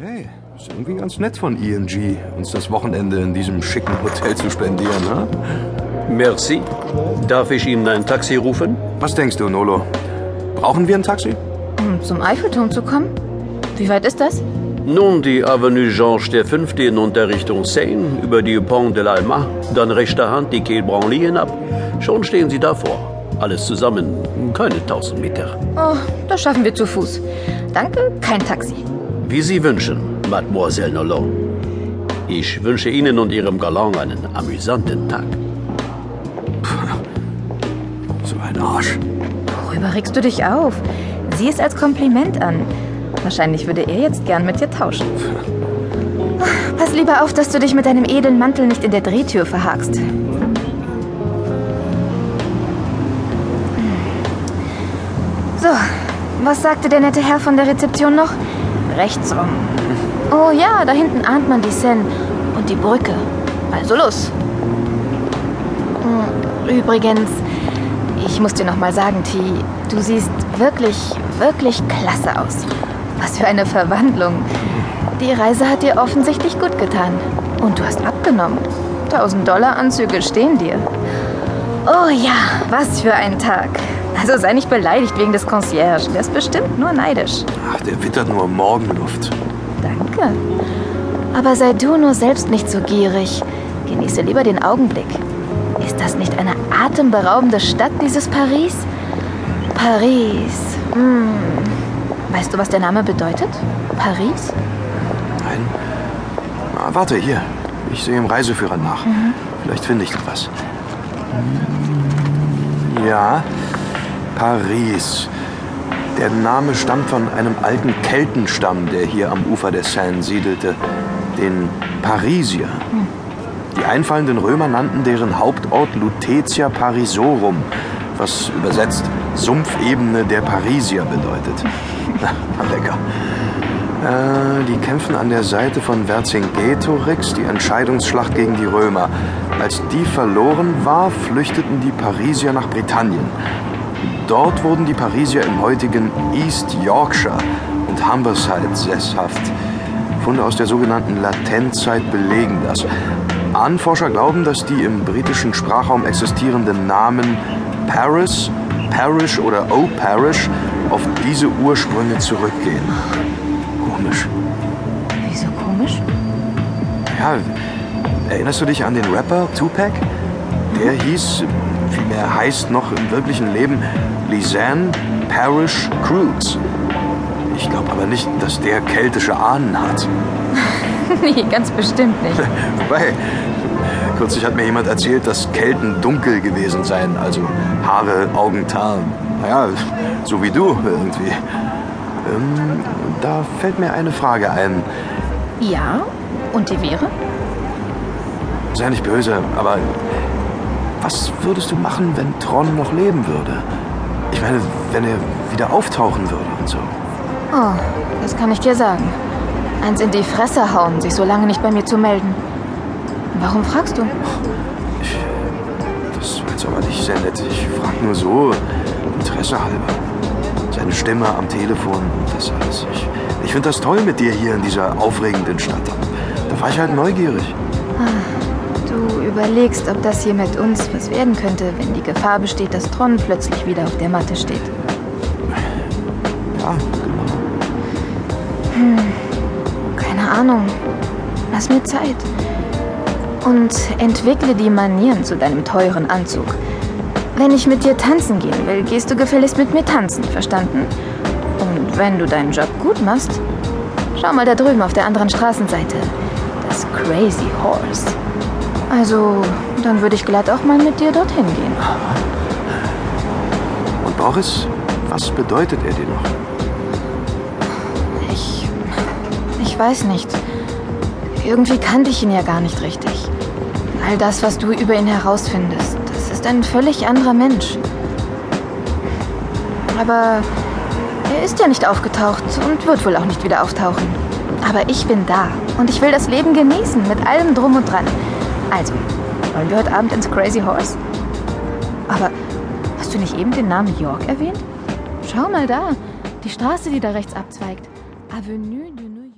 Hey, ist irgendwie ganz nett von ING, uns das Wochenende in diesem schicken Hotel zu spendieren, ne? Merci. Darf ich Ihnen ein Taxi rufen? Was denkst du, Nolo? Brauchen wir ein Taxi? Um zum Eiffelturm zu kommen? Wie weit ist das? Nun die Avenue Georges V hinunter Richtung Seine, über die Pont de l'Alma, dann rechter Hand die Quai Branly hinab. Schon stehen Sie davor. Alles zusammen keine 1000 Meter. Oh, das schaffen wir zu Fuß. Danke, kein Taxi. Wie Sie wünschen, Mademoiselle Nolot. Ich wünsche Ihnen und Ihrem Galant einen amüsanten Tag. So ein Arsch. Worüber regst du dich auf? Sieh es als Kompliment an. Wahrscheinlich würde er jetzt gern mit dir tauschen. Pass lieber auf, dass du dich mit deinem edlen Mantel nicht in der Drehtür verhakst. So, was sagte der nette Herr von der Rezeption noch? Rechts rum. Oh ja, da hinten ahnt man die Seine und die Brücke. Also los. Hm, Übrigens, ich muss dir noch mal sagen, T, du siehst wirklich, wirklich klasse aus. Was für eine Verwandlung. Die Reise hat dir offensichtlich gut getan. Und du hast abgenommen. 1000 Dollar Anzüge stehen dir. Oh ja, was für ein Tag. Also sei nicht beleidigt wegen des Concierge. Der ist bestimmt nur neidisch. Ach, der wittert nur Morgenluft. Danke. Aber sei du nur selbst nicht so gierig. Genieße lieber den Augenblick. Ist das nicht eine atemberaubende Stadt, dieses Paris? Paris. Hm. Weißt du, was der Name bedeutet? Paris? Nein. Na, warte, hier. Ich sehe im Reiseführer nach. Vielleicht finde ich noch was. Ja, Paris. Der Name stammt von einem alten Keltenstamm, der hier am Ufer der Seine siedelte, den Parisier. Die einfallenden Römer nannten deren Hauptort Lutetia Parisorum, was übersetzt Sumpfebene der Parisier bedeutet. Na, lecker. Äh, die kämpfen an der Seite von Vercingetorix die Entscheidungsschlacht gegen die Römer. Als die verloren war, flüchteten die Parisier nach Britannien. Dort wurden die Parisier im heutigen East Yorkshire und Humberside sesshaft. Funde aus der sogenannten Latenzzeit belegen das. Ahnenforscher glauben, dass die im britischen Sprachraum existierenden Namen Paris, Parish oder O-Parish auf diese Ursprünge zurückgehen. Komisch. Wieso komisch? Ja, erinnerst du dich an den Rapper Tupac? Der hieß, vielmehr heißt noch im wirklichen Leben Lisanne Parish Cruz. Ich glaube aber nicht, dass der keltische Ahnen hat. nee, ganz bestimmt nicht. Wobei, kürzlich hat mir jemand erzählt, dass Kelten dunkel gewesen seien, also Haare, Augen, Tarn. Naja, so wie du irgendwie. Ähm, da fällt mir eine Frage ein. Ja? Und die wäre? Sei nicht böse, aber was würdest du machen, wenn Tron noch leben würde? Ich meine, wenn er wieder auftauchen würde und so. Oh, das kann ich dir sagen. Eins in die Fresse hauen, sich so lange nicht bei mir zu melden. Warum fragst du? Das war jetzt aber nicht sehr nett. Ich frag nur so, Interesse halber. Seine Stimme am Telefon und das alles. Ich, ich finde das toll mit dir hier in dieser aufregenden Stadt. Da war ich halt neugierig. Du überlegst, ob das hier mit uns was werden könnte, wenn die Gefahr besteht, dass Tron plötzlich wieder auf der Matte steht. Ja, genau. Keine Ahnung. Lass mir Zeit. Und entwickle die Manieren zu deinem teuren Anzug. Wenn ich mit dir tanzen gehen will, gehst du gefälligst mit mir tanzen, verstanden? Und wenn du deinen Job gut machst, schau mal da drüben auf der anderen Straßenseite. Das Crazy Horse. Also, dann würde ich glatt auch mal mit dir dorthin gehen. Und Boris, was bedeutet er dir noch? Ich. Ich weiß nicht. Irgendwie kannte ich ihn ja gar nicht richtig. All das, was du über ihn herausfindest, das ist ein völlig anderer Mensch. Aber er ist ja nicht aufgetaucht und wird wohl auch nicht wieder auftauchen. Aber ich bin da und ich will das Leben genießen mit allem drum und dran. Also, wollen wir heute Abend ins Crazy Horse? Aber hast du nicht eben den Namen York erwähnt? Schau mal da, die Straße, die da rechts abzweigt. Avenue du